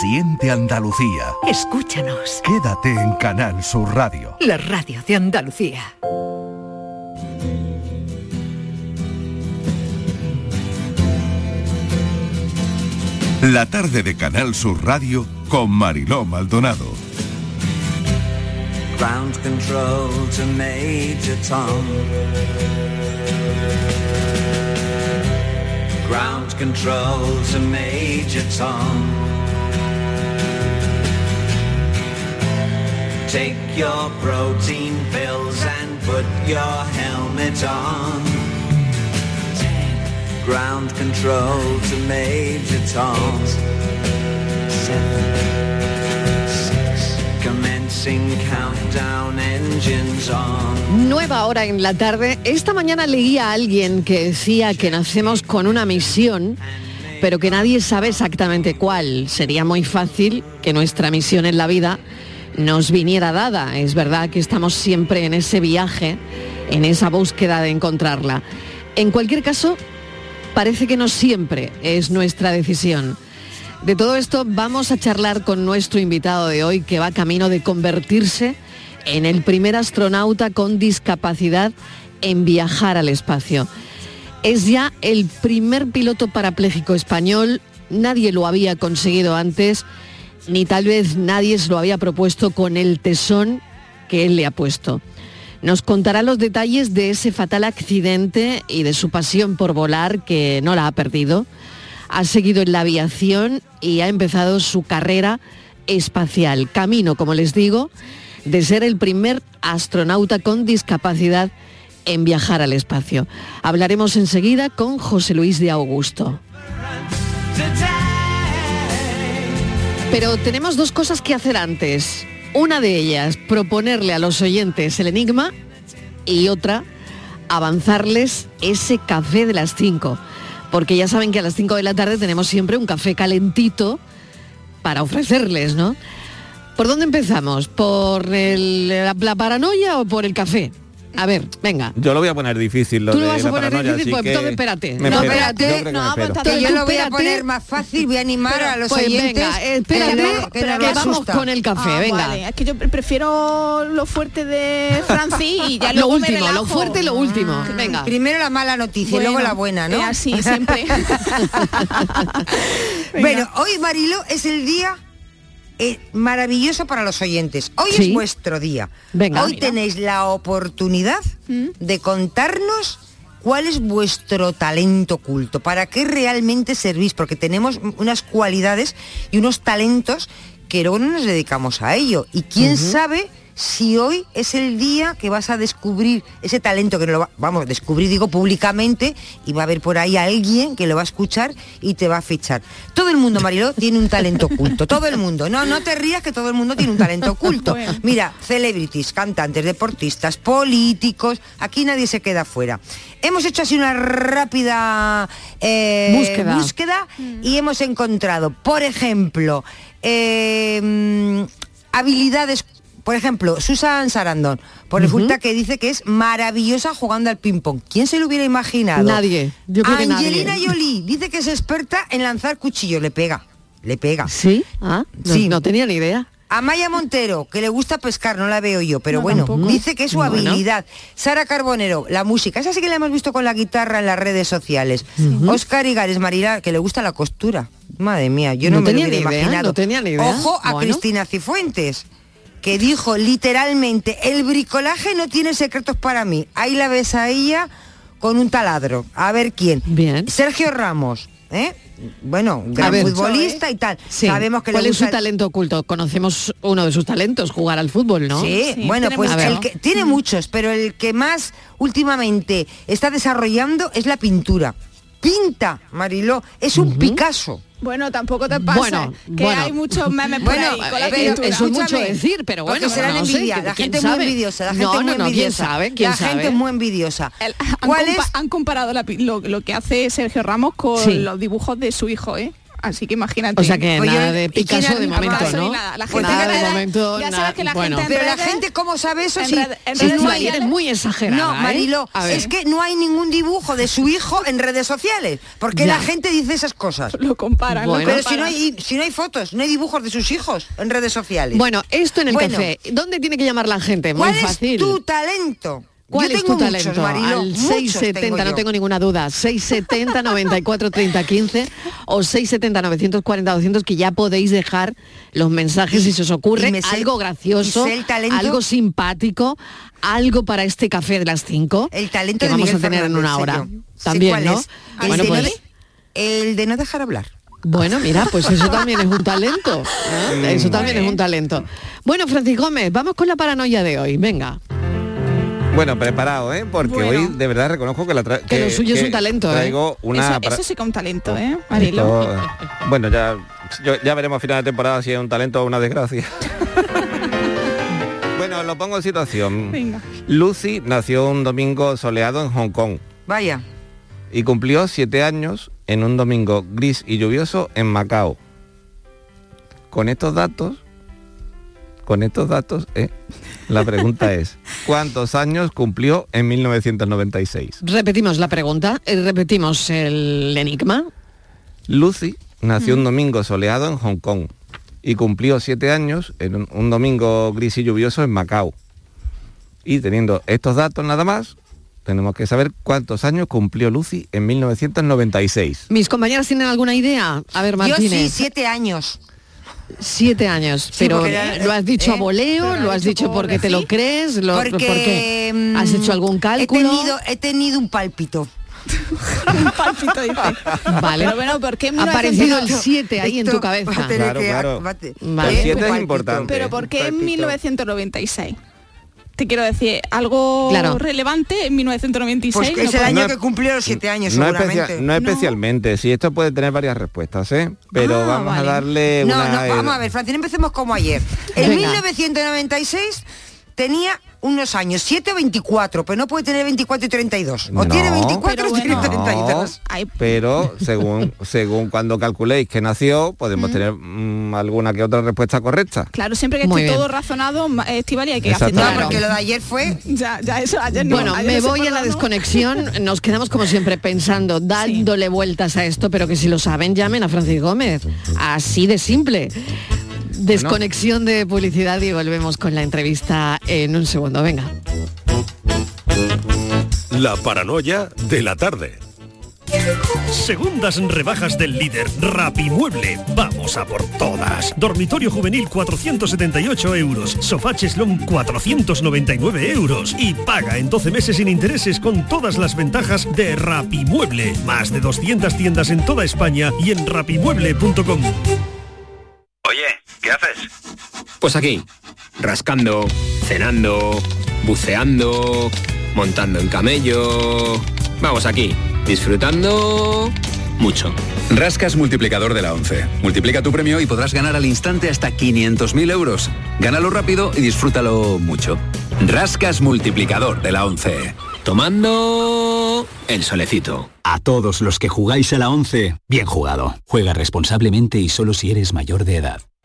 Siente Andalucía. Escúchanos. Quédate en Canal Sur Radio. La radio de Andalucía. La tarde de Canal Sur Radio con Mariló Maldonado. Ground control to Major Tom. Ground control to Major Tom. Take your protein pills and put your helmet on. Ground control to Major Tom. Seven, six, commencing countdown engines on. Nueva hora en la tarde. Esta mañana leí a alguien que decía que nacemos con una misión, pero que nadie sabe exactamente cuál. Sería muy fácil que nuestra misión en la vida nos viniera dada. Es verdad que estamos siempre en ese viaje, en esa búsqueda de encontrarla. En cualquier caso, parece que no siempre es nuestra decisión. De todo esto vamos a charlar con nuestro invitado de hoy que va camino de convertirse en el primer astronauta con discapacidad en viajar al espacio. Es ya el primer piloto parapléjico español, nadie lo había conseguido antes, ni tal vez nadie se lo había propuesto con el tesón que él le ha puesto. Nos contará los detalles de ese fatal accidente y de su pasión por volar que no la ha perdido. Ha seguido en la aviación y ha empezado su carrera espacial. Camino, como les digo, de ser el primer astronauta con discapacidad en viajar al espacio. Hablaremos enseguida con José Luis de Augusto. Pero tenemos dos cosas que hacer antes. Una de ellas, proponerle a los oyentes el enigma y otra, avanzarles ese café de las 5. Porque ya saben que a las 5 de la tarde tenemos siempre un café calentito para ofrecerles, ¿no? ¿Por dónde empezamos? ¿Por la paranoia o por el café? A ver, venga. Yo lo voy a poner difícil. Lo Tú lo de vas a poner paranoia, difícil, pues entonces espérate. me No, espérate, Yo no, espero. aguanta, Que yo lo voy a poner más fácil, voy a animar a los Pues oyentes. venga, espérate, que no- que no que lo vamos asusta. con el café, Ah, venga. vale. Es que yo pre- prefiero lo fuerte de Francis y ya lo luego me último, lo fuerte y lo último. Venga. Primero la mala noticia y luego la buena, ¿no? es así, siempre. bueno, hoy Marilo es el día maravilloso para los oyentes. Hoy Sí. es vuestro día. Venga. hoy Mira. tenéis la oportunidad Mm. de contarnos cuál es vuestro talento oculto, para qué realmente servís, porque tenemos unas cualidades y unos talentos que luego no nos dedicamos a ello. Y quién sabe si hoy es el día que vas a descubrir ese talento que no lo va- vamos, descubrir digo públicamente y va a haber por ahí alguien que lo va a escuchar y te va a fichar. Todo el mundo, Mariló, tiene un talento oculto, todo el mundo. No, no te rías que todo el mundo tiene un talento oculto. Bueno. Mira, celebrities, cantantes, deportistas, políticos, aquí nadie se queda fuera. Hemos hecho así una rápida eh, Búsqueda. búsqueda y hemos encontrado, por ejemplo, eh, mm, habilidades, por ejemplo, Susan Sarandon, pues resulta que dice que es maravillosa jugando al ping-pong. ¿Quién se lo hubiera imaginado? Nadie, yo creo que nadie. Angelina Jolie dice que es experta en lanzar cuchillos, le pega, le pega. ¿Sí? Ah, no, Sí. no tenía ni idea. Amaya Montero, que le gusta pescar, no la veo yo, pero No, bueno, tampoco. dice que es su Bueno. habilidad. Sara Carbonero, la música, esa sí que la hemos visto con la guitarra en las redes sociales. Oscar Igares Marila, que le gusta la costura. Madre mía, yo no, No me lo tenía hubiera ni idea, imaginado. no tenía ni idea. Ojo a Bueno. Cristina Cifuentes, que dijo literalmente, el bricolaje no tiene secretos para mí. Ahí la ves a ella con un taladro. A ver quién. Bien. Sergio Ramos, ¿eh? Bueno, gran ver. futbolista y tal. Sí. Sabemos que ¿Cuál le es su el- talento oculto? Conocemos uno de sus talentos, jugar al fútbol, ¿no? Sí, Sí, bueno, pues el que tiene muchos, pero el que más últimamente está desarrollando es la pintura. Pinta, Mariló, es un Picasso. Bueno, tampoco te pasa. Bueno, que bueno. hay muchos memes por Bueno, ahí con la eh. Eso es mucho decir, pero Porque bueno, serán no envidia, ¿quién- la quién gente es muy sabe? envidiosa, la gente no, muy quién sabe, quién la sabe. gente es muy envidiosa. El- han, ¿Cuál compa- es? han comparado la lo, lo que hace Sergio Ramos con Sí. los dibujos de su hijo, ¿eh? Así que imagínate. O sea que Oye, nada de ¿y quién Picasso ha- de momento, Picasso ¿no? nada, la gente nada de momento. ya nada. sabes que la bueno, gente en Pero la gente, ¿cómo sabe eso? Si, red- en si redes no Isma, hay- eres muy exagerada. No, ¿eh? Ver. es que no hay ningún dibujo de su hijo en redes sociales. porque Ya. la gente dice esas cosas? lo comparan. Bueno. Pero si no, hay, si no hay fotos, no hay dibujos de sus hijos en redes sociales. Bueno, esto en el Bueno. café. ¿Dónde tiene que llamar la gente? Muy ¿cuál fácil. es tu talento? ¿Cuál Yo es tengo tu muchos, talento? Al muchos 670, no tengo ninguna duda. 670 94 30 15 o 670 940 200 que ya podéis dejar los mensajes si se os ocurre sé- algo gracioso, algo simpático, algo para este café de las 5 El talento que de vamos Miguel a tener en una hora. También, ¿no? El Bueno, de no pues el de no dejar hablar. bueno, mira, pues eso también es un talento. ¿eh? Eso también es un talento. Bueno, Francis Gómez, vamos con la paranoia de hoy. Venga. Bueno, preparado, ¿eh? Porque Bueno. hoy de verdad reconozco que la tra- Que lo suyo es un talento, ¿eh? Traigo una... eso, sí que es un talento, ¿eh, Marilo? Esto, eh, bueno, ya, yo- ya veremos a final de temporada si es un talento o una desgracia. bueno, lo pongo en situación. Venga. Lucy nació un domingo soleado en Hong Kong Vaya. y cumplió siete años en un domingo gris y lluvioso en Macao. Con estos datos, con estos datos, eh, la pregunta es, ¿cuántos años cumplió en 1996? Repetimos la pregunta, eh, repetimos el enigma. Lucy nació un domingo soleado en Hong Kong y cumplió siete años en un, domingo gris y lluvioso en Macao. Y teniendo estos datos nada más, tenemos que saber cuántos años cumplió Lucy en 1996. ¿Mis compañeras tienen alguna idea? A ver, Yo Martínez. sí, siete años. Siete años, Sí, pero porque ya- lo has dicho ¿eh? a voleo, lo has dicho dicho por porque te lo crees, lo, Porque ¿por qué? mm, ¿Has hecho algún cálculo? He tenido, he tenido un pálpito. un palpito dice. Vale. Pero bueno, ¿por qué en Ha aparecido el 1900? 7 ahí en tu cabeza. Claro, claro. Vale. El ¿eh? siete Un es pálpito. importante. Pero ¿por qué en Palpito. 1996? Te quiero decir, algo Claro. relevante en 1996. Pues no es el puede- año No que cumplió los siete años, No, seguramente. especia- no especialmente, sí, esto puede tener varias respuestas, ¿eh? Pero Ah, vamos vale. a darle No, una... no, vamos eh, a ver, Francina, empecemos como ayer. En Venga. 1996 tenía unos años, 7 o 24, pero no puede tener 24 y 32. O No. tiene 24 Pero o tiene bueno. 32. Ay, pero según según cuando calculéis que nació, podemos tener mm, alguna que otra respuesta correcta. Claro, siempre que Muy esté bien. todo razonado, eh, Estivali, hay que Exacto. No, porque lo de ayer fue... Ya, ya, eso ayer no. Bueno, ayer me voy a la no. desconexión, nos quedamos como siempre pensando, dándole vueltas a esto, pero que si lo saben llamen a Francis Gómez, así de simple. Desconexión de publicidad y volvemos con la entrevista en un segundo, venga. La paranoia de la tarde. Segundas rebajas del líder Rapimueble. Vamos a por todas. Dormitorio juvenil 478 euros. Sofá cheslón 499 euros. Y paga en 12 meses sin intereses con todas las ventajas de Rapimueble. Más de 200 tiendas en toda España y en rapimueble.com. Oye, ¿qué haces? Pues aquí, rascando, cenando, buceando, montando en camello. Vamos aquí, disfrutando mucho. Rascas multiplicador de la 11. Multiplica tu premio y podrás ganar al instante hasta 500.000 euros. Gánalo rápido y disfrútalo mucho. Rascas multiplicador de la 11. Tomando el solecito. A todos los que jugáis a la 11, bien jugado. Juega responsablemente y solo si eres mayor de edad.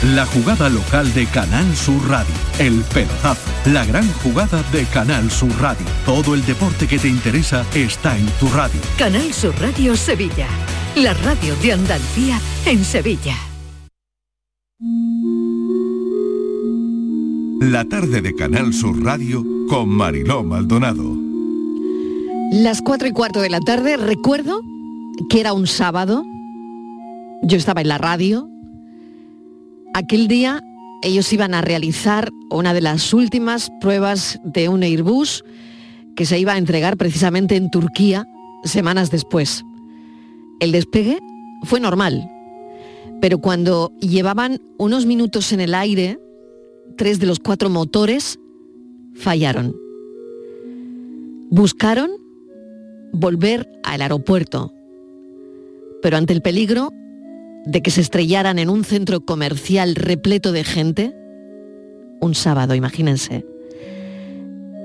La jugada local de Canal Sur Radio. El pelotazo. La gran jugada de Canal Sur Radio. Todo el deporte que te interesa está en tu radio. Canal Sur Radio Sevilla. La radio de Andalucía en Sevilla. La tarde de Canal Sur Radio con Mariló Maldonado. Las cuatro y cuarto de la tarde, recuerdo que era un sábado, yo estaba en la radio, aquel día ellos iban a realizar una de las últimas pruebas de un Airbus que se iba a entregar precisamente en Turquía semanas después. El despegue fue normal, pero cuando llevaban unos minutos en el aire, tres de los cuatro motores fallaron. Buscaron volver al aeropuerto, pero ante el peligro de que se estrellaran en un centro comercial repleto de gente, un sábado, imagínense,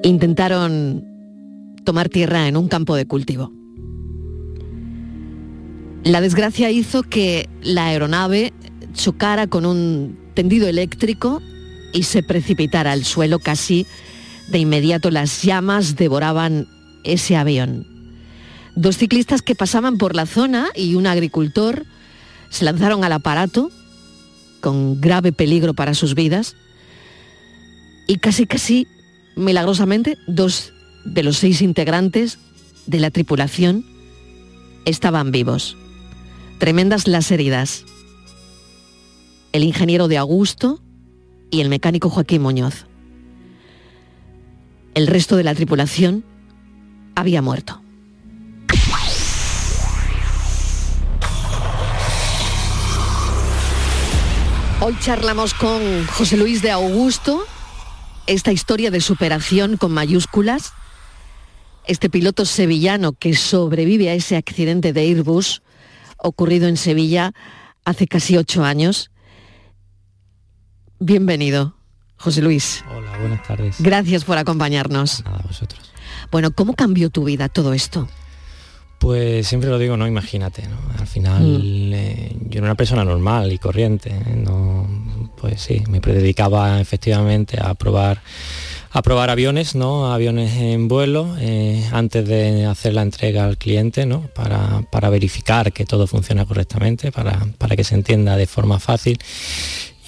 intentaron tomar tierra en un campo de cultivo. La desgracia hizo que la aeronave chocara con un tendido eléctrico y se precipitara al suelo casi de inmediato. Las llamas devoraban ese avión. Dos ciclistas que pasaban por la zona y un agricultor se lanzaron al aparato con grave peligro para sus vidas y casi casi milagrosamente dos de los seis integrantes de la tripulación estaban vivos. Tremendas las heridas. El ingeniero de Augusto y el mecánico Joaquín Muñoz. El resto de la tripulación había muerto. Hoy charlamos con José Luis de Augusto, esta historia de superación con mayúsculas, este piloto sevillano que sobrevive a ese accidente de Airbus ocurrido en Sevilla hace casi ocho años. Bienvenido, José Luis. Hola, buenas tardes. Gracias por acompañarnos. Nada, vosotros. Bueno, ¿cómo cambió tu vida todo esto? Pues siempre lo digo, no, imagínate, ¿no? Al final Mm. eh, yo era una persona normal y corriente, ¿eh? no, pues sí, me dedicaba efectivamente a probar a probar aviones, ¿no? Aviones en vuelo, eh, antes de hacer la entrega al cliente, ¿no? Para, para verificar que todo funciona correctamente, para, para que se entienda de forma fácil.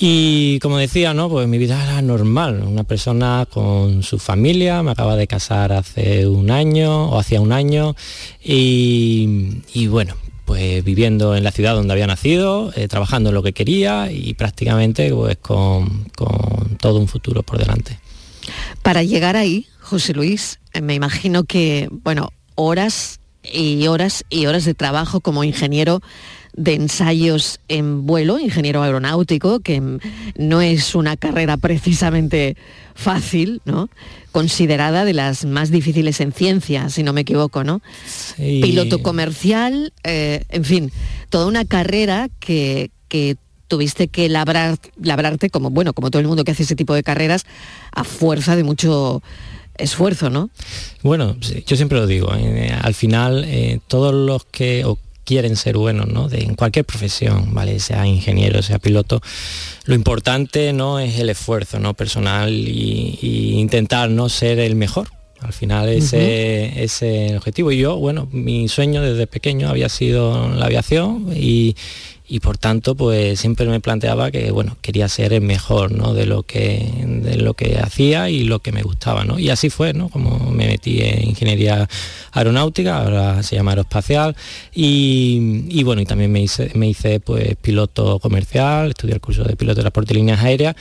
Y como decía, ¿no? Pues mi vida era normal, una persona con su familia, me acaba de casar hace un año o hacía un año y, y bueno, pues viviendo en la ciudad donde había nacido, eh, trabajando en lo que quería y prácticamente pues con, con todo un futuro por delante. Para llegar ahí, José Luis, eh, me imagino que, bueno, horas y horas y horas de trabajo como ingeniero de ensayos en vuelo, ingeniero aeronáutico, que no es una carrera precisamente fácil, ¿no? Considerada de las más difíciles en ciencia, si no me equivoco, ¿no? Sí. Piloto comercial, eh, en fin, toda una carrera que, que tuviste que labrar, labrarte como, bueno, como todo el mundo que hace ese tipo de carreras, a fuerza de mucho esfuerzo, ¿no? Bueno, yo siempre lo digo, eh, al final eh, todos los que o quieren ser buenos, ¿no? De, en cualquier profesión, ¿vale? Sea ingeniero, sea piloto, lo importante no es el esfuerzo ¿no? personal y, y intentar no ser el mejor. Al final ese es el objetivo. Y yo, bueno, mi sueño desde pequeño había sido la aviación y, y por tanto pues siempre me planteaba que bueno quería ser el mejor ¿no? de lo que de lo que hacía y lo que me gustaba ¿no? y así fue ¿no? como me metí en ingeniería aeronáutica ahora se llama aeroespacial y, y bueno y también me hice me hice pues piloto comercial estudié el curso de piloto de transporte y líneas aéreas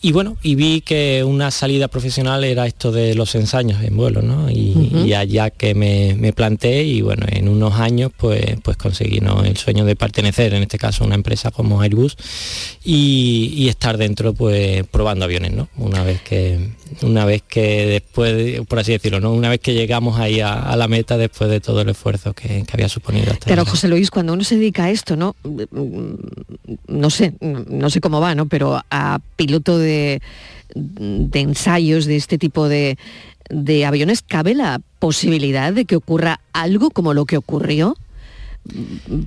y bueno, y vi que una salida profesional era esto de los ensayos en vuelo, ¿no? Y, allá que me, me planteé y bueno, en unos años pues, pues conseguí ¿no? el sueño de pertenecer, en este caso a una empresa como Airbus, y, y estar dentro pues probando aviones, ¿no? Una vez que, una vez que después, de- por así decirlo, ¿no? Una vez que llegamos ahí a, a la meta después de todo el esfuerzo que, que había suponido hasta Claro. José Luis, cuando uno se dedica a esto, ¿no? No sé, no sé cómo va, ¿no? Pero a piloto de, de ensayos de este tipo de, de aviones, ¿cabe la posibilidad de que ocurra algo como lo que ocurrió?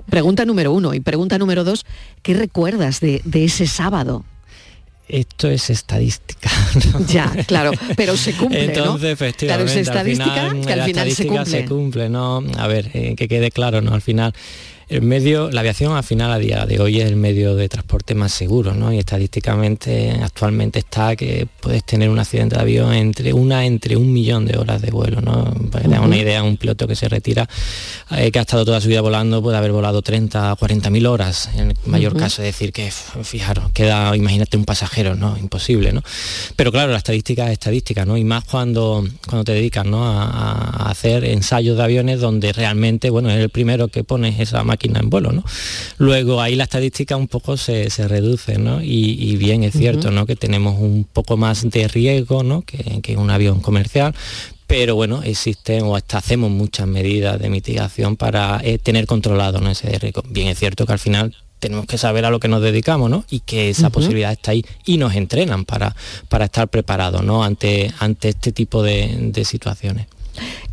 Pregunta número uno. Y pregunta número dos, ¿qué recuerdas de, de ese sábado? Esto es estadística. Ya, claro, pero se cumple, ¿no? Entonces, Claro, es efectivamente, estadística al final, que al la final se estadística cumple. ¿no? A ver, eh, que quede claro, ¿no? Al final, el medio, la aviación al final a día de hoy es el medio de transporte más seguro, ¿no? Y estadísticamente actualmente está que puedes tener un accidente de avión entre una entre un millón de horas de vuelo, ¿no? Para que hagas una idea, un piloto que se retira, eh, que ha estado toda su vida volando, puede haber volado 30, 40 mil horas, en el mayor caso, es decir, que fijaros, queda, imagínate un pasajero, ¿no? Imposible, ¿no? Pero claro, la estadística es estadística, ¿no? Y más cuando, cuando te dedicas, ¿no? A, a hacer ensayos de aviones donde realmente, bueno, es el primero que pones esa máquina en vuelo, ¿no? Luego ahí la estadística un poco se, se reduce, ¿no? Y, y bien es cierto. ¿no? Que tenemos un poco más de riesgo, ¿no? Que, que un avión comercial. Pero bueno, existen o hasta hacemos muchas medidas de mitigación para eh, tener controlado ¿no? ese riesgo. Bien es cierto que al final tenemos que saber a lo que nos dedicamos, ¿no? Y que esa posibilidad está ahí y nos entrenan para, para estar preparados, ¿no? Ante, ante este tipo de, de situaciones.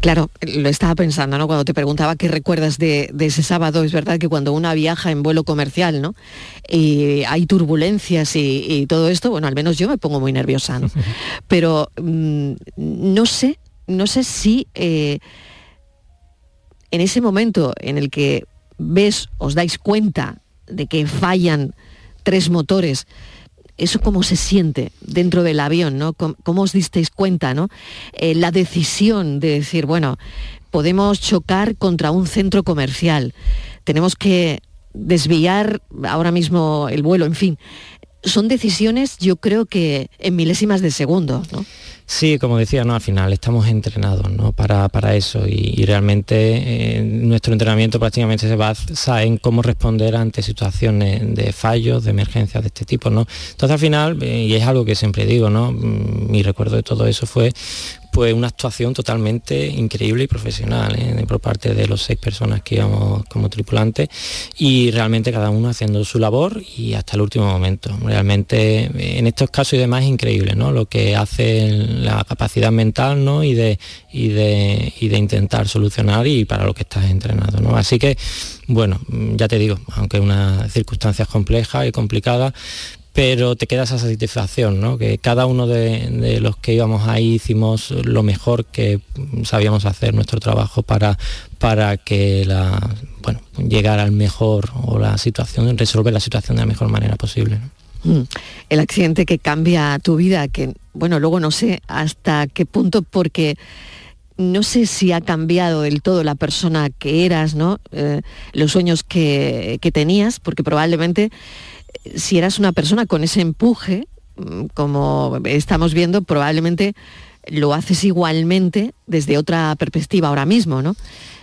Claro, lo estaba pensando, ¿no? Cuando te preguntaba qué recuerdas de, de ese sábado, es verdad que cuando una viaja en vuelo comercial, ¿no? Y hay turbulencias y, y todo esto, bueno, al menos yo me pongo muy nerviosa, ¿no? Pero mm, no sé, no sé si eh, en ese momento en el que ves, os dais cuenta de que fallan tres motores, eso cómo se siente dentro del avión, ¿no? ¿Cómo, os disteis cuenta, ¿no? Eh, la decisión de decir, bueno, podemos chocar contra un centro comercial, tenemos que desviar ahora mismo el vuelo, en fin. Son decisiones, yo creo que en milésimas de segundo, ¿no? Sí, como decía, ¿no? al final estamos entrenados ¿no? para, para eso y, realmente eh, nuestro entrenamiento prácticamente se basa en cómo responder ante situaciones de fallos, de emergencias de este tipo. ¿no? Entonces al final, eh, y es algo que siempre digo, ¿no? Mm, mi recuerdo de todo eso fue pues una actuación totalmente increíble y profesional ¿eh? por parte de los seis personas que íbamos como tripulantes y realmente cada uno haciendo su labor y hasta el último momento. Realmente eh, en estos casos y demás es increíble ¿no? lo que hace la capacidad mental ¿no? y, de, y, de, y de intentar solucionar y para lo que estás entrenado. ¿no? Así que, bueno, ya te digo, aunque unas circunstancias complejas y complicadas, pero te queda esa satisfacción, ¿no? que cada uno de, los que íbamos ahí hicimos lo mejor que sabíamos hacer nuestro trabajo para, para que la, bueno, llegara al mejor o la situación, resolver la situación de la mejor manera posible. Mm. El accidente que cambia tu vida, que bueno, luego no sé hasta qué punto, porque no sé si ha cambiado del todo la persona que eras, ¿no? Eh, los sueños que, que tenías, porque probablemente si eras una persona con ese empuje, mm, como estamos viendo, probablemente lo haces igualmente desde otra perspectiva ahora mismo, ¿no?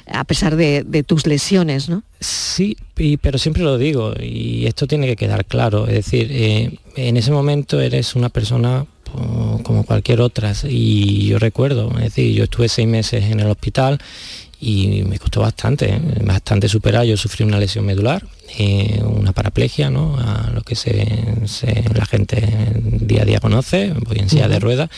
A pesar de, tus lesiones, ¿no? Sí, y- pero siempre lo digo, y esto tiene que quedar claro, es decir, eh, en ese momento eres una persona po- como cualquier otra, y yo recuerdo, es decir, yo estuve seis meses en el hospital y me costó bastante, ¿eh? bastante superar, yo sufrí una lesión medular, eh, una paraplegia, ¿no? A lo que se, se- la gente día a día conoce, voy en silla de ruedas,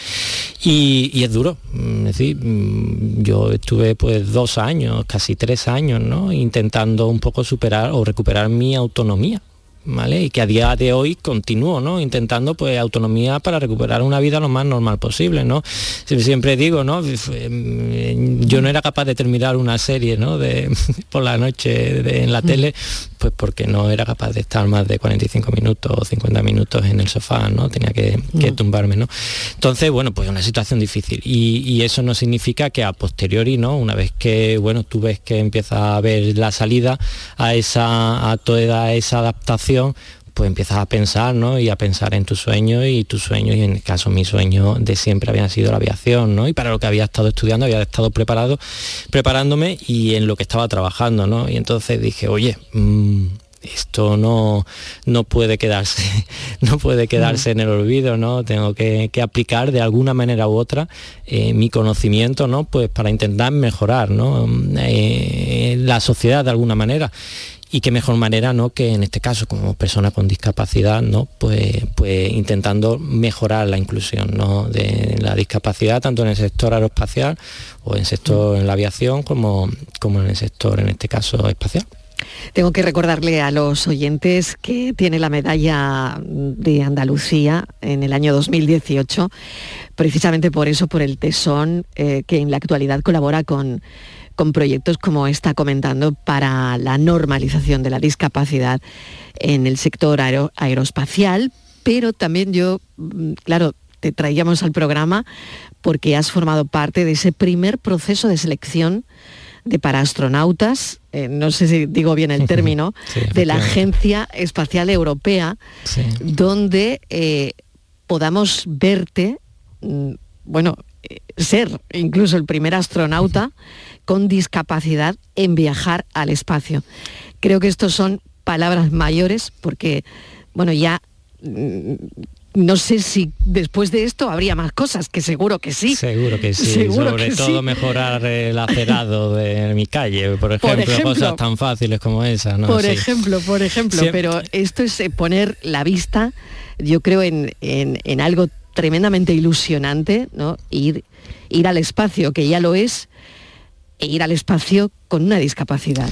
y, y es duro, es decir, mm, yo estuve pues dos años, casi tres años, ¿no? Intentando un poco superar o recuperar mi autonomía. ¿Vale? Y que a día de hoy continúo, ¿no? Intentando pues autonomía para recuperar una vida lo más normal posible, ¿no? Sie- Siempre digo, ¿no? Mm, Yo no era capaz de terminar una serie, ¿no? De, por la noche de- en la tele, pues porque no era capaz de estar más de 45 minutos o 50 minutos en el sofá, ¿no? Tenía que, que Mm. tumbarme, ¿no? Entonces, bueno, pues una situación difícil. Y, y eso no significa que a posteriori, ¿no? Una vez que, bueno, tú ves que empieza a ver la salida a esa, a toda esa adaptación, pues empiezas a pensar, ¿no? Y a pensar en tus sueños y tus sueños, y en el caso mi sueño de siempre había sido la aviación, ¿no? Y para lo que había estado estudiando, había estado preparado, preparándome y en lo que estaba trabajando, ¿no? Y entonces dije, oye, mm, esto no, no puede quedarse, no puede quedarse en el olvido, ¿no? Tengo que, aplicar de alguna manera u otra eh, mi conocimiento, ¿no? Pues para intentar mejorar, ¿no? Eh, la sociedad de alguna manera y qué mejor manera no que en este caso como persona con discapacidad no pues pues intentando mejorar la inclusión ¿no? de la discapacidad tanto en el sector aeroespacial o en el sector en la aviación como como en el sector en este caso espacial. Tengo que recordarle a los oyentes que tiene la medalla de Andalucía en el año 2018, precisamente por eso, por el tesón eh, que en la actualidad colabora con, con proyectos como está comentando para la normalización de la discapacidad en el sector aero- aeroespacial, pero también yo, mm, claro, te traíamos al programa porque has formado parte de ese primer proceso de selección de para astronautas, eh, no sé si digo bien el término, Sí, de la. Agencia Espacial Europea, Sí. donde eh, podamos verte, mm, bueno, ser incluso el primer astronauta con discapacidad en viajar al espacio. Creo que estos son palabras mayores porque, bueno, ya mm, no sé si después de esto habría más cosas, que seguro que sí. Seguro que sí, Seguro sobre que todo sí. mejorar el acerado de mi calle, por ejemplo, ejemplo. cosas tan fáciles como esa, ¿no? por Sí. ejemplo, por ejemplo, Siempre- pero esto es eh, poner la vista, yo creo, en, en- en algo tremendamente ilusionante, ¿no? Ir, ir al espacio, que ya lo es, e ir al espacio con una discapacidad.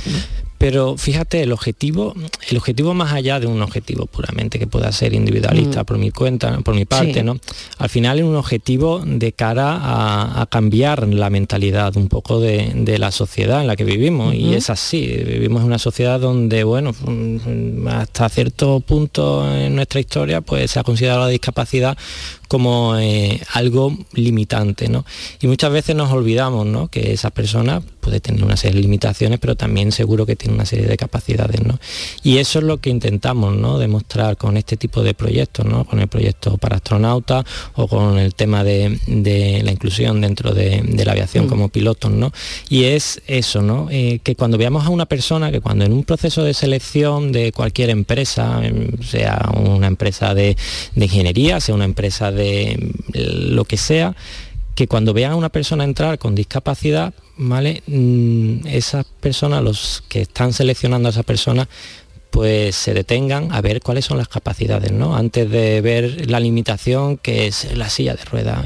Pero fíjate, el objetivo, el objetivo más allá de un objetivo puramente que pueda ser individualista Mm. por mi cuenta, por mi parte, Sí. ¿no? Al final es un objetivo de cara a, a cambiar la mentalidad un poco de, de la sociedad en la que vivimos. Y es así, vivimos en una sociedad donde, bueno, hasta cierto punto en nuestra historia, pues se ha considerado la discapacidad como eh, algo limitante, ¿no? Y muchas veces nos olvidamos, ¿no? Que esa persona puede tener una serie de limitaciones, pero también seguro que tiene una serie de capacidades, ¿no? Y eso es lo que intentamos, ¿no? Demostrar con este tipo de proyectos, ¿no? Con el proyecto para astronautas o con el tema de, de la inclusión dentro de, de la aviación Mm. como pilotos, ¿no? Y es eso, ¿no? Eh, que cuando veamos a una persona, que cuando en un proceso de selección de cualquier empresa, em, sea una empresa de, de ingeniería, sea una empresa de lo que sea, que cuando vean a una persona entrar con discapacidad, ¿vale? Mm, esas personas, los que están seleccionando a esa persona, pues se detengan a ver cuáles son las capacidades, ¿no? Antes de ver la limitación que es la silla de ruedas,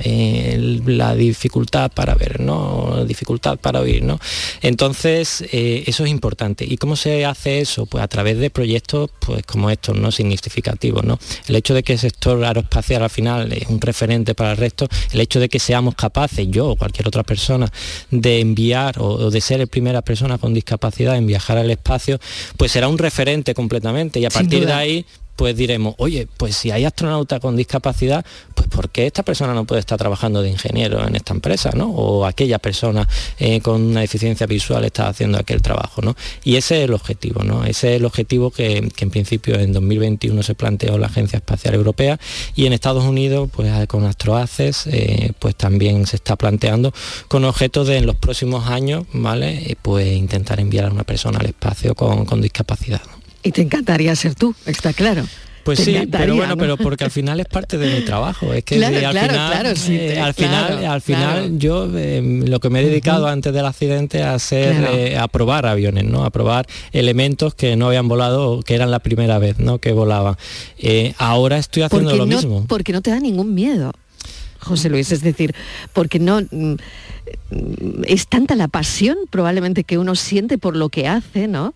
la dificultad para ver, ¿no? Dificultad para oír, ¿no? Entonces, eh, eso es importante. ¿Y cómo se hace eso? Pues a través de proyectos pues como estos, ¿no? Significativos, ¿no? El hecho de que el sector aeroespacial al final es un referente para el resto, el hecho de que seamos capaces, yo o cualquier otra persona, de enviar o, o de ser la primera persona con discapacidad en viajar al espacio, pues será un referente completamente y a Sin partir de ahí pues diremos, oye, pues si hay astronauta con discapacidad, pues ¿por qué esta persona no puede estar trabajando de ingeniero en esta empresa, ¿no? O aquella persona eh, con una deficiencia visual está haciendo aquel trabajo, ¿no? Y ese es el objetivo, ¿no? Ese es el objetivo que, que en principio en 2021 se planteó la Agencia Espacial Europea y en Estados Unidos, pues con AstroAces, eh, pues también se está planteando con objeto de en los próximos años, ¿vale? Eh, pues intentar enviar a una persona al espacio con, con discapacidad. ¿no? Y te encantaría ser tú, está claro. Pues sí, pero bueno, ¿no? pero porque al final es parte de mi trabajo. Es que Claro, si al claro, final, claro, sí, eh, al final, al final yo eh, lo que me he dedicado antes del accidente a hacer, eh, a probar aviones, ¿no? A probar elementos que no habían volado, que eran la primera vez, ¿no? Que volaban. Eh, ahora estoy haciendo porque lo no, mismo. Porque no te da ningún miedo, José Luis. Es decir, porque no mm, es tanta la pasión probablemente que uno siente por lo que hace, ¿no?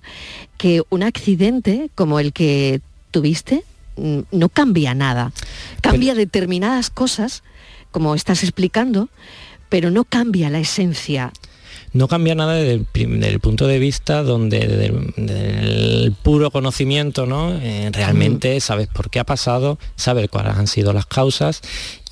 Que un accidente como el que tuviste mm, no cambia nada. Cambia determinadas cosas, como estás explicando, pero no cambia la esencia. no cambia nada desde el, prim- desde el punto de vista donde desde el, desde el puro conocimiento no Eh, realmente sabes por qué ha pasado sabes cuáles han sido las causas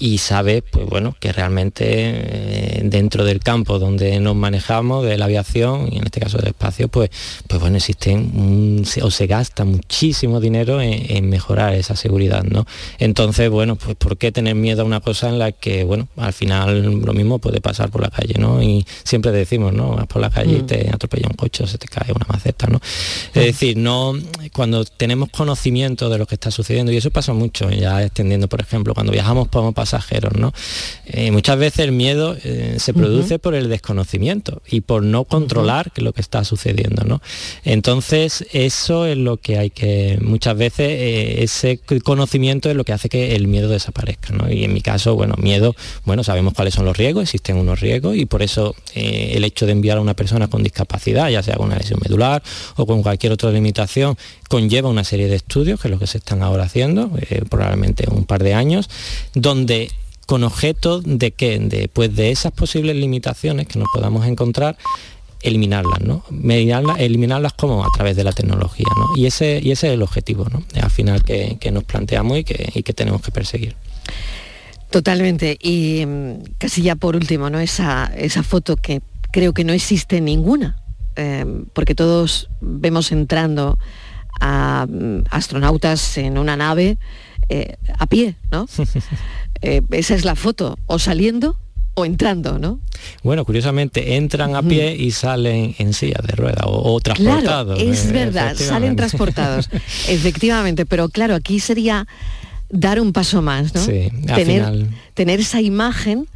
y sabe, pues bueno, que realmente eh, dentro del campo donde nos manejamos, de la aviación, y en este caso del espacio, pues, pues bueno, existen o se gasta muchísimo dinero en, mejorar esa seguridad, ¿no? Entonces, bueno, pues ¿por qué tener miedo a una cosa en la que, bueno, al final lo mismo puede pasar por la calle, ¿no? Y siempre decimos, ¿no? Vas por la calle y mm. te atropella un coche o se te cae una maceta, ¿no? Es decir, no, cuando tenemos conocimiento de lo que está sucediendo, y eso pasa mucho, ya extendiendo, por ejemplo, cuando viajamos como pasajeros, ¿no? Eh, muchas veces el miedo eh, se produce por el desconocimiento y por no controlar lo que está sucediendo, ¿no? Entonces, eso es lo que hay que, muchas veces, eh, ese conocimiento es lo que hace que el miedo desaparezca, ¿no? Y en mi caso, bueno, miedo, bueno, sabemos cuáles son los riesgos, existen unos riesgos y por eso el hecho de enviar a una persona con discapacidad, ya sea con una lesión medular o con cualquier otra limitación, conlleva una serie de estudios, que es lo que se están ahora haciendo, probablemente un par de años, donde con objeto de que de, pues de esas posibles limitaciones que nos podamos encontrar eliminarlas, ¿no? Eliminarlas, como a través de la tecnología, ¿no? Y ese, y ese es el objetivo, ¿no? Al final que, nos planteamos y que, y que tenemos que perseguir. Totalmente. Y mm, casi ya por último, ¿no? Esa, esa foto que creo que no existe ninguna, eh, porque todos vemos entrando a mm, astronautas en una nave eh, a pie, ¿no? Eh, esa es la foto, o saliendo o entrando, ¿no? Bueno, curiosamente entran a pie y salen en silla de rueda o, transportados. Claro, es verdad, salen transportados, efectivamente, pero claro, aquí sería dar un paso más, ¿no? Sí, tener, tener esa imagen,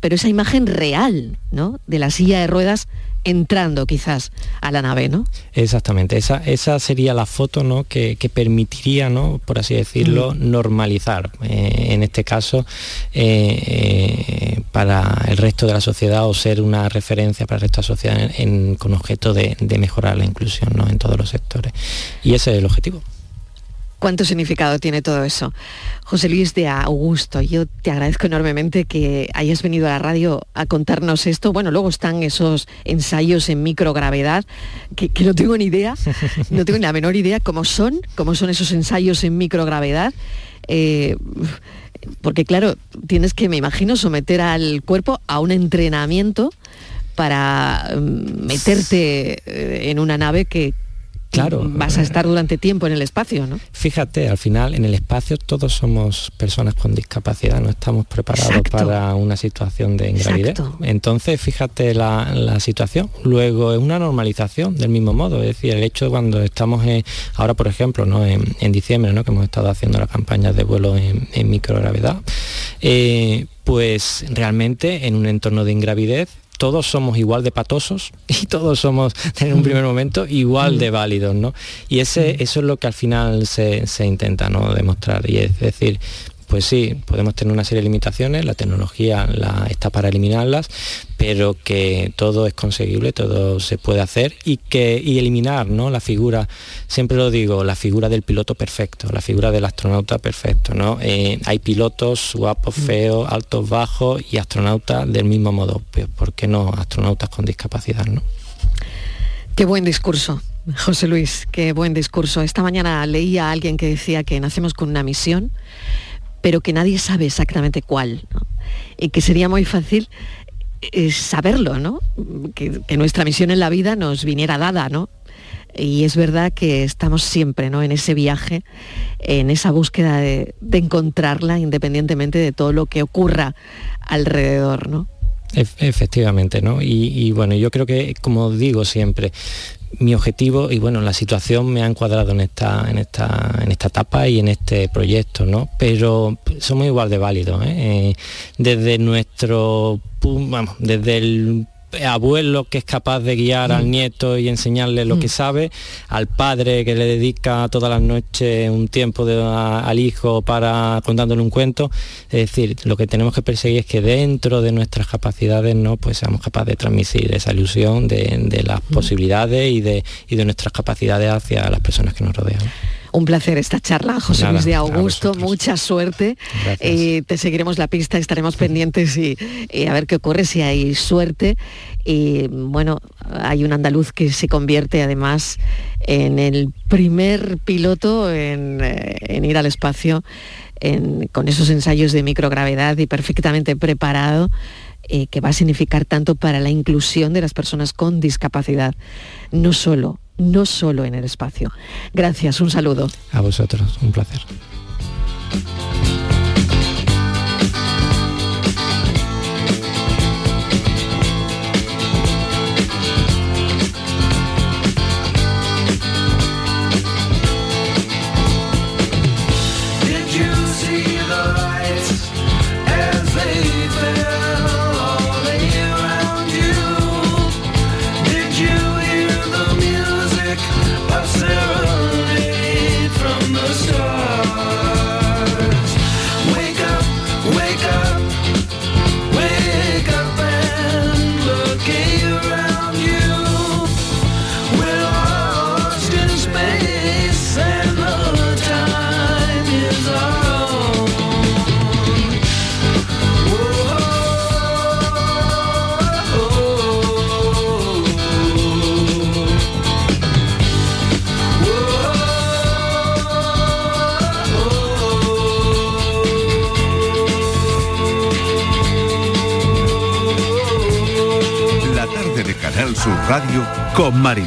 pero esa imagen real, ¿no? De la silla de ruedas entrando quizás a la nave, ¿no? Exactamente, esa, esa sería la foto ¿no? que, permitiría, ¿no? por así decirlo, mm. normalizar, eh, en este caso, eh, eh, para el resto de la sociedad o ser una referencia para el resto de la sociedad con objeto de, de mejorar la inclusión ¿no? en todos los sectores. Y ese es el objetivo. ¿Cuánto significado tiene todo eso? José Luis de Augusto, yo te agradezco enormemente que hayas venido a la radio a contarnos esto. Bueno, luego están esos ensayos en microgravedad, que, no tengo ni idea, no tengo ni la menor idea cómo son, cómo son esos ensayos en microgravedad. Eh, porque claro, tienes que, me imagino, someter al cuerpo a un entrenamiento para mm, meterte eh, en una nave que, Claro. Vas a estar durante tiempo en el espacio, ¿no? Fíjate, al final en el espacio todos somos personas con discapacidad, no estamos preparados para una situación de ingravidez. Entonces, fíjate la, situación. Luego es una normalización del mismo modo, es decir, el hecho de cuando estamos ahora, por ejemplo, ¿no? en, diciembre, ¿no? que hemos estado haciendo la campaña de vuelo en, microgravedad, eh, pues realmente en un entorno de ingravidez todos somos igual de patosos y todos somos en un primer momento igual de válidos, ¿no? Y ese, eso es lo que al final se, se intenta ¿no? demostrar. Y es decir, pues sí, podemos tener una serie de limitaciones, la tecnología la, está para eliminarlas, pero que todo es conseguible, todo se puede hacer y que eliminar ¿no? la figura, siempre lo digo, la figura del piloto perfecto, la figura del astronauta perfecto. ¿no? Eh, hay pilotos guapos, mm. feos, altos, bajos y astronautas del mismo modo. Pues, ¿Por qué no astronautas con discapacidad? ¿no? Qué buen discurso. José Luis, qué buen discurso. Esta mañana leía a alguien que decía que nacemos con una misión pero que nadie sabe exactamente cuál. Y que sería muy fácil eh, saberlo, ¿no? Que, nuestra misión en la vida nos viniera dada, ¿no? Y es verdad que estamos siempre ¿no? en ese viaje, en esa búsqueda de, encontrarla independientemente de todo lo que ocurra alrededor, ¿no? Efectivamente, ¿no? y, bueno, yo creo que, como digo siempre, mi objetivo y bueno, la situación me ha encuadrado en esta, en esta, en esta etapa y en este proyecto, ¿no? Pero somos igual de válidos, ¿eh? Eh, desde nuestro, vamos, desde el abuelo que es capaz de guiar al mm. nieto y enseñarle lo que mm. sabe, al padre que le dedica todas las noches un tiempo al hijo para contándole un cuento. Es decir, lo que tenemos que perseguir es que dentro de nuestras capacidades no pues seamos capaces de transmitir esa ilusión de, las mm. posibilidades y de, y de nuestras capacidades hacia las personas que nos rodean. Un placer esta charla, José Luis de Augusto, mucha suerte. Eh, te seguiremos la pista, estaremos pendientes y, a ver qué ocurre si hay suerte. Y bueno, hay un andaluz que se convierte además en el primer piloto en, eh, ir al espacio en- con esos ensayos de microgravedad y perfectamente preparado, eh, que va a significar tanto para la inclusión de las personas con discapacidad, no solo, no solo en el espacio. Gracias, un saludo. A vosotros, un placer.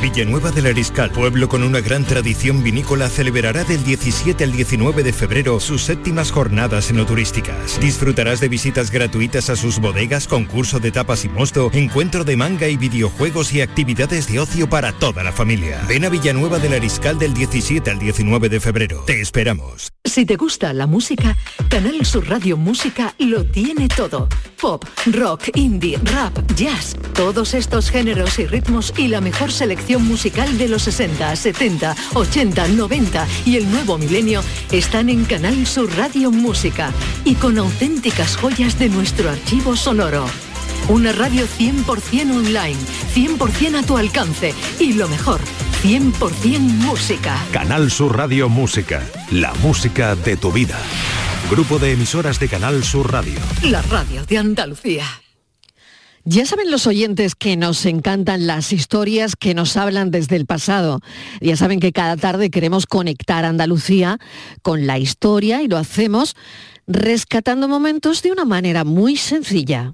Villanueva del Ariscal, pueblo con una gran tradición vinícola, celebrará del 17 al 19 de febrero sus séptimas jornadas enoturísticas. Disfrutarás de visitas gratuitas a sus bodegas, concurso de tapas y mosto, encuentro de manga y videojuegos y actividades de ocio para toda la familia. Ven a Villanueva del Ariscal del 17 al 19 de febrero. Te esperamos. Si te gusta la música, Canal Sur Radio Música lo tiene todo. Pop, rock, indie, rap, jazz, todos estos géneros y ritmos y la mejor selección musical de los 60, 70, 80, 90 y el nuevo milenio están en Canal Sur Radio Música y con auténticas joyas de nuestro archivo sonoro. Una radio 100% online, 100% a tu alcance y lo mejor, 100% música. Canal Sur Radio Música, la música de tu vida. Grupo de emisoras de Canal Sur Radio. La radio de Andalucía. Ya saben los oyentes que nos encantan las historias que nos hablan desde el pasado. Ya saben que cada tarde queremos conectar Andalucía con la historia y lo hacemos rescatando momentos de una manera muy sencilla.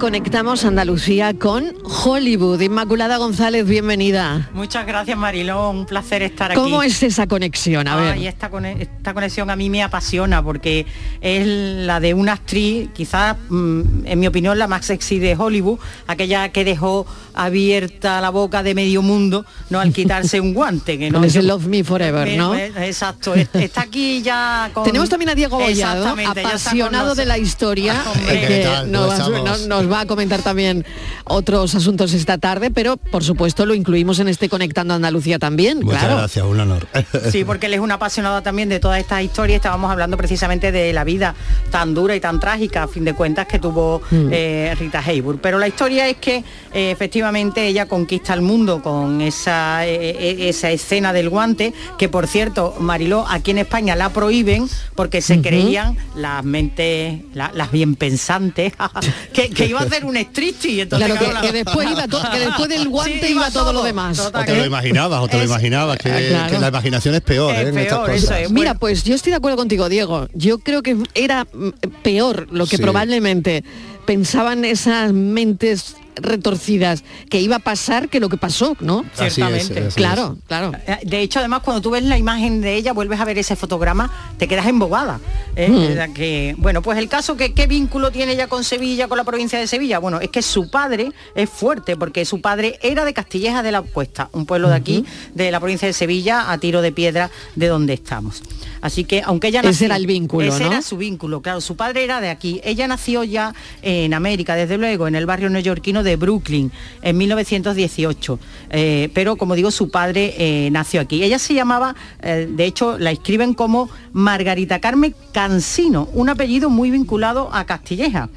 Conectamos Andalucía con Hollywood. Inmaculada González, bienvenida. Muchas gracias Mariló, un placer estar aquí. ¿Cómo es esa conexión? A ver. Ay, esta, esta conexión a mí me apasiona porque es la de una actriz, quizás mm, en mi opinión la más sexy de Hollywood, aquella que dejó abierta la boca de medio mundo, no al quitarse un guante, que no ese yo- Love Me Forever, ¿no? Exacto, es- está aquí ya con... Tenemos también a Diego con apasionado de la historia, Hombre. ¿Qué que tal? nos, ¿Cómo va- estamos? nos- nos va a comentar también otros asuntos esta tarde, pero por supuesto lo incluimos en este Conectando Andalucía también, Muchas claro. gracias, un honor. Sí, porque él es un apasionado también de todas estas historias. Estábamos hablando precisamente de la vida tan dura y tan trágica, a fin de cuentas, que tuvo Mm. eh, Rita Hayworth. Pero la historia es que eh, efectivamente ella conquista el mundo con esa, eh, esa escena del guante, que por cierto, Mariló, aquí en España la prohíben porque se creían las mentes, la- las bien pensantes, que, que iba a hacer un striptease. Entonces, Claro, que- la- que después iba to- que después del guante Sí, iba todo lo demás. O te lo imaginabas, o te lo imaginabas, que, claro. que la imaginación es peor, ¿eh? en estas cosas. Mira, pues yo estoy de acuerdo contigo, Diego. Yo creo que era mm, peor lo que Sí. probablemente pensaban esas mentes retorcidas que iba a pasar que lo que pasó, ¿no? Ciertamente. claro, claro. Eh, De hecho, además, cuando tú ves la imagen de ella, vuelves a ver ese fotograma, te quedas embobada. ¿eh? Mm. Que, bueno, pues el caso que qué vínculo tiene ella con Sevilla, con la provincia de Sevilla. Bueno, es que su padre es fuerte, porque su padre era de Castilleja de la Cuesta, un pueblo de aquí, de la provincia de Sevilla, a tiro de piedra de donde estamos. Así que, aunque ella Ese nació- era el vínculo, ese ¿no? era su vínculo, claro. Su padre era de aquí. Ella nació ya en América, desde luego, en el barrio neoyorquino de Brooklyn, en 1918. Eh, pero, como digo, su padre eh, nació aquí. Ella se llamaba, eh, de hecho, la escriben como Margarita Carmen Cansino, un apellido muy vinculado a Castilleja.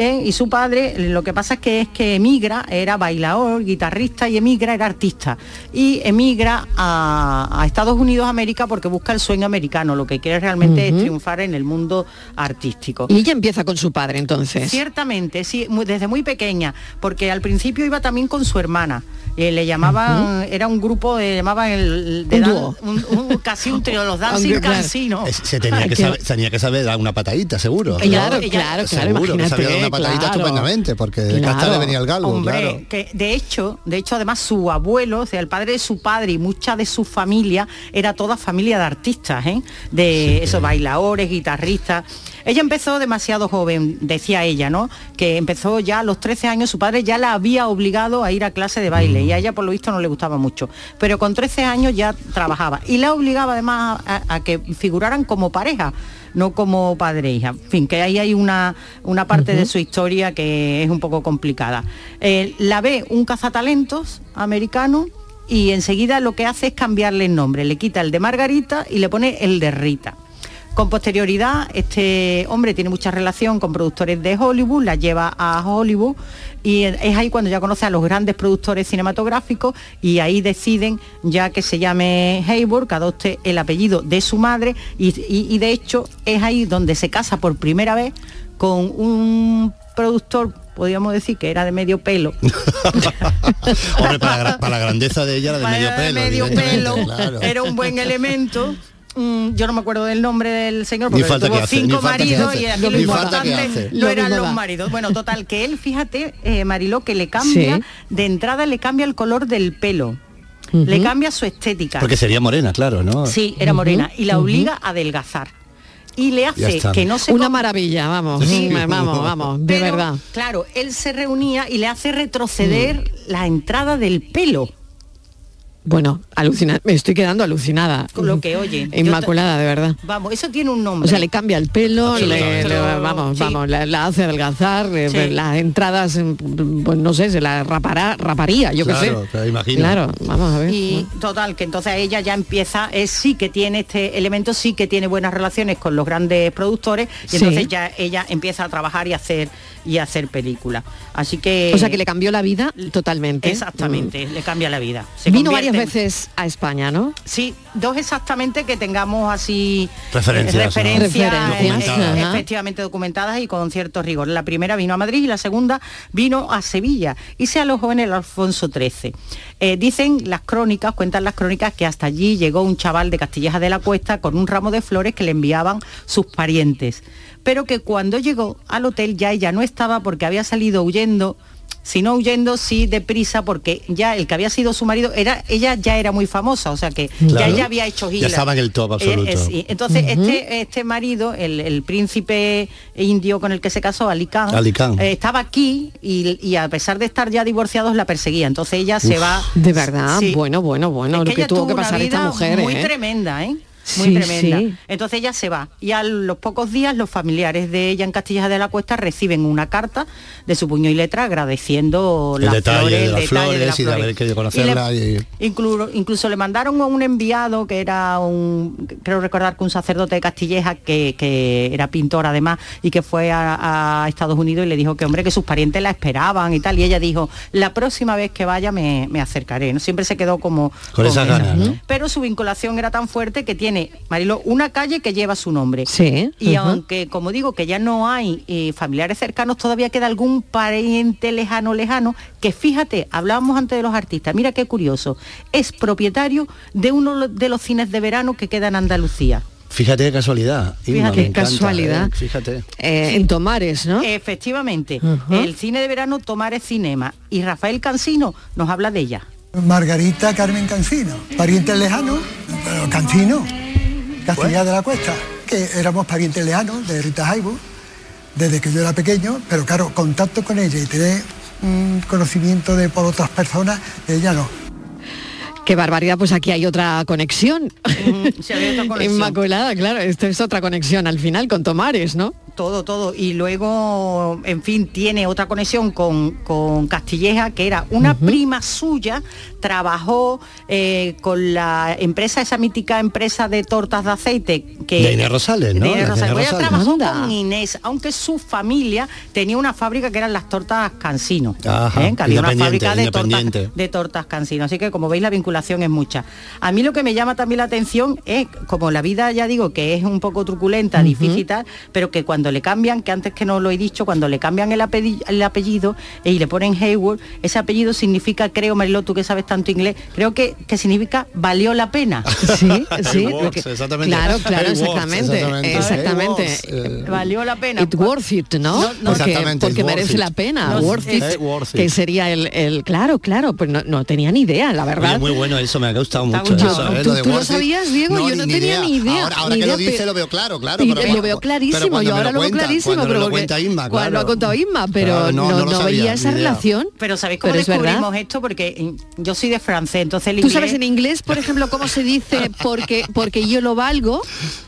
Eh, y su padre lo que pasa es que es que emigra, era bailador, guitarrista y emigra, era artista. Y emigra a, a Estados Unidos, América, porque busca el sueño americano, lo que quiere realmente es triunfar en el mundo artístico. Y ella empieza con su padre entonces. Ciertamente, sí, muy- desde muy pequeña, porque al principio iba también con su hermana. Eh, le llamaban, era un grupo, le llamaban el, de Un dan- dúo. un- un- casi un trío, los Dancing Aunque, claro, Cansinos. es- Se tenía, que saber, tenía que saber dar una patadita, seguro. Claro, ¿no? claro, claro, Seguro que imagínate, sabía dar una patadita claro. estupendamente, porque de Claro. casta le venía el galgo, Hombre, claro. que de hecho, de hecho además su abuelo, o sea, el padre de su padre y mucha de su familia era toda familia de artistas, ¿eh? de esos bailadores, guitarristas. Ella empezó demasiado joven, decía ella, ¿no? Que empezó ya a los 13 años, su padre ya la había obligado a ir a clase de baile y a ella por lo visto no le gustaba mucho. Pero con 13 años ya trabajaba y la obligaba además a, a que figuraran como pareja no como padre e hija. En fin, que ahí hay una, una parte de su historia que es un poco complicada. Eh, la ve un cazatalentos americano y enseguida lo que hace es cambiarle el nombre. Le quita el de Margarita y le pone el de Rita. Con posterioridad, este hombre tiene mucha relación con productores de Hollywood, la lleva a Hollywood y es ahí cuando ya conoce a los grandes productores cinematográficos y ahí deciden ya que se llame Hayward, que adopte el apellido de su madre y, y- y de hecho es ahí donde se casa por primera vez con un productor, podríamos decir que era de medio pelo, Hombre, para, la gra- para la grandeza de ella, la de Para medio de pelo. medio evidentemente, pelo, claro. era un buen elemento. Mm, yo no me acuerdo del nombre del señor porque tuvo hace, cinco maridos y aquí Lo importante no eran los maridos. Bueno, total, que él, fíjate, eh, Mariló, que le cambia, Sí. de entrada le cambia el color del pelo. Le cambia su estética. Porque sería morena, claro, ¿no? Sí, era morena. Y la obliga a adelgazar. Y le hace que no se Una maravilla, vamos, Sí. vamos, vamos, de Pero, verdad. Claro, él se reunía y le hace retroceder la entrada del pelo. Bueno, alucina, me estoy quedando alucinada. Con lo que oye. Inmaculada, de verdad. Vamos, eso tiene un nombre. O sea, le cambia el pelo, le, vamos, Sí. vamos, la, la hace adelgazar, eh, Sí. las entradas, mm, pues no sé, se la rapará, raparía, yo Claro, qué sé. te imagino. Claro, vamos a ver. Y total, que entonces ella ya empieza, es sí que tiene este elemento, sí que tiene buenas relaciones con los grandes productores, y Sí. entonces ya ella empieza a trabajar y hacer y a hacer películas. Así que o sea, que le cambió la vida totalmente. exactamente, le cambia la vida. Se Vino varias en- a España, ¿no? Sí, dos exactamente que tengamos así Referencias, eh, ¿no? referencias, eh, documentadas. eh, efectivamente documentadas y con cierto rigor. La primera vino a Madrid y la segunda vino a Sevilla y se alojó en el Alfonso XIII. Eh, dicen las crónicas, cuentan las crónicas que hasta allí llegó un chaval de Castilleja de la Cuesta con un ramo de flores que le enviaban sus parientes, pero que cuando llegó al hotel ya ella no estaba porque había salido huyendo si no huyendo, sí deprisa, porque ya el que había sido su marido, era, ella ya era muy famosa, o sea que ya Claro. ella había hecho gira. Ya estaba en el top absoluto. Eh, eh, sí. Entonces, este, este marido, el, el príncipe indio con el que se casó, Ali Khan, Ali Khan. eh, estaba aquí y, y a pesar de estar ya divorciados, la perseguía. Entonces ella se va... De verdad, Sí. bueno, bueno, bueno, Es lo que que ella tuvo que una pasar esta mujer, muy ¿eh? tremenda, ¿eh? Muy Sí, tremenda. sí. Entonces ella se va y a los pocos días los familiares de ella en Castilla de la Cuesta reciben una carta de su puño y letra agradeciendo El las detalle flores, de las detalle flores de las y de haber querido Y le- conocerla y- Incluso, incluso le mandaron a un enviado que era un, creo recordar que un sacerdote de Castilleja que, que era pintor además y que fue a, a Estados Unidos y le dijo que hombre que sus parientes la esperaban y tal y ella dijo la próxima vez que vaya me, me acercaré. ¿no? Siempre se quedó como Con esas esa. ganas, ¿no? Pero su vinculación era tan fuerte que tiene, Marilo, una calle que lleva su nombre. Sí. Y aunque, como digo, que ya no hay eh, familiares cercanos, todavía queda algún pariente lejano, lejano, que fíjate, hablábamos antes de los artistas, mira qué curioso, es propietario de uno de los cines de verano que queda en Andalucía. Fíjate qué casualidad. Fíjate, qué casualidad. ¿eh? Fíjate. Eh, En Tomares, ¿no? Efectivamente, el cine de verano Tomares Cinema y Rafael Cansino nos habla de ella. Margarita Carmen Cancino, parientes lejanos, pero Cancino, Castilla de la Cuesta, que éramos parientes lejanos de Rita Jaibo, desde que yo era pequeño, pero claro, contacto con ella y tener un conocimiento de por otras personas, de ella no. Qué barbaridad, pues aquí hay otra conexión. se había otra conexión. Inmaculada, claro, esto es otra conexión al final con Tomares, ¿no? todo, todo. Y luego, en fin, tiene otra conexión con, con Castilleja, que era una prima suya, trabajó eh, con la empresa, esa mítica empresa de tortas de aceite que... De Inés Rosales, ¿no? de Inés Rosales. Inés ella Rosales. trabajó Anda. con Inés, aunque su familia tenía una fábrica que eran las tortas Cansino. Ajá, ¿eh? que había una fábrica de tortas, de tortas Cansino. Así que como veis la vinculación es mucha. A mí lo que me llama también la atención es, como la vida ya digo que es un poco truculenta, difícil y tal, pero que cuando le cambian, que antes que no lo he dicho, cuando le cambian el, apelli- el apellido eh, y le ponen Hayward, ese apellido significa, creo, Mariló, tú que sabes tanto inglés, creo que, que significa valió la pena. Sí, sí. Exactamente. Claro, claro, exactamente. exactamente. Eh, Valió la pena. It worth it, ¿no? No, no. porque merece it. la pena. No, worth, it, que sería el, el- claro, claro, pues no, no tenía ni idea, la verdad. Oye, muy bueno eso, me ha gustado mucho. gustado. eso, ¿eh? ¿Tú- de tú lo sabías, Diego? Yo no tenía ni idea, Ahora, ahora ni que lo dice lo veo claro, claro. Pero lo veo clarísimo, yo ahora lo veo clarísimo, pero lo cuenta Inma, cuando claro. lo ha contado Inma, pero Claro, no, no veía esa ni relación. Pero ¿sabéis cómo Pero es verdad. descubrimos esto? Porque mm, yo soy de francés, entonces el ¿Tú inglés... sabes en inglés, por ejemplo, cómo se dice porque, porque yo lo valgo?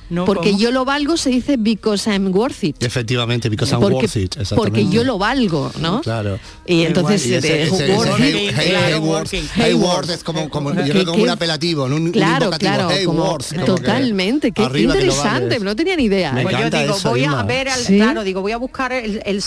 No, porque ¿cómo? yo lo valgo se dice because I'm worth it. Efectivamente, because I'm Porque, worth it. porque yo lo valgo, ¿no? Claro. Y entonces Y ese- de- ese- ese worth it, es como, como yo Qué- creo como qué- un apelativo, ¿no? un, un Claro, claro, como que totalmente, qué que lo interesante, vales. no tenía ni idea. Me. Pues yo digo, eso, voy a ver, al, Sí. claro, digo, voy a buscar el, el-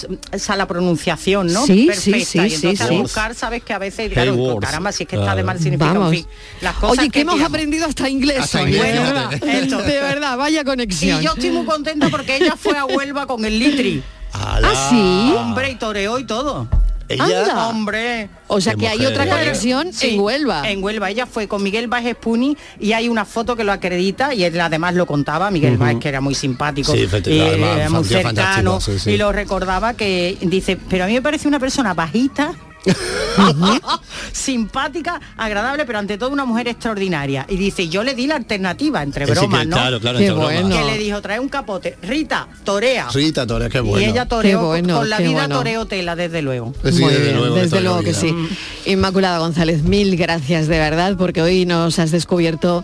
la pronunciación, ¿no? Sí, sí, Perfecta. sí, y sí, entonces sí. al buscar, sabes que a veces, claro, caramba, si es que está de mal significado, en fin, las cosas Oye, que hemos aprendido hasta inglés Hasta hoy, inglés, de verdad. Esto. De verdad, vaya conexión. Y yo estoy muy contenta porque ella fue a Huelva con el Litri. Ah, sí. Hombre, y toreó y todo. Ella, Anda. Hombre. O sea que hay otra conexión Sí, en Huelva. En Huelva. Ella fue con Miguel Baez Puni y hay una foto que lo acredita y él además lo contaba. Miguel Baez, que era muy simpático, Sí, efecti- y además, era muy cercano fantástico, sí, sí. y lo recordaba que dice, pero a mí me parece una persona bajita. Simpática, agradable, pero ante todo una mujer extraordinaria. Y dice, yo le di la alternativa, entre sí, bromas, que- ¿no? Claro, claro, Qué entre bromas. bueno. Que le dijo, trae un capote. Rita, torea. Rita Torres, qué bueno. Y ella toreó Qué bueno, con la vida bueno. toreo tela, desde luego. Sí, Muy desde bien, luego, desde luego que sí. Inmaculada González, mil gracias de verdad, porque hoy nos has descubierto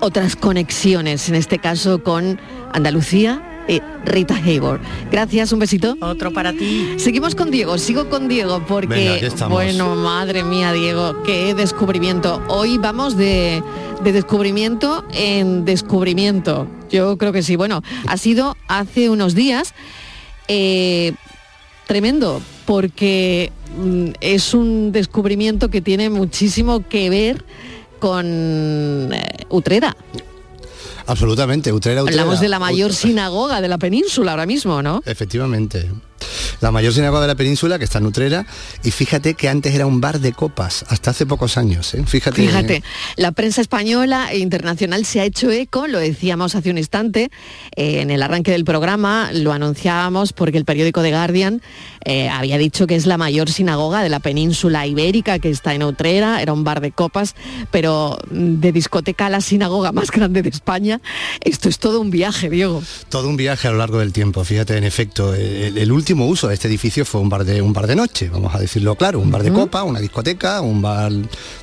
otras conexiones, en este caso con Andalucía y Rita Hayward. Gracias, un besito. Otro para ti. Seguimos con Diego, sigo con Diego porque, Venga, bueno, madre mía, Diego, qué descubrimiento. Hoy vamos de, de descubrimiento en descubrimiento. Yo creo que sí. Bueno, ha sido hace unos días eh, tremendo porque mm, es un descubrimiento que tiene muchísimo que ver con eh, Utrera. Absolutamente, Utrera, Utrera. Hablamos de la mayor sinagoga de la península ahora mismo, ¿no? Efectivamente. La mayor sinagoga de la península, que está en Utrera, y fíjate que antes era un bar de copas, hasta hace pocos años, ¿eh? Fíjate. Fíjate, la prensa española e internacional se ha hecho eco, lo decíamos hace un instante, eh, en el arranque del programa lo anunciábamos porque el periódico The Guardian eh, había dicho que es la mayor sinagoga de la península ibérica, que está en Utrera, era un bar de copas, pero mm, de discoteca a la sinagoga más grande de España, esto es todo un viaje, Diego. Todo un viaje a lo largo del tiempo. Fíjate, en efecto, el, el último uso de este edificio fue un bar de un bar de noche, vamos a decirlo claro, un bar de copa, una discoteca, un bar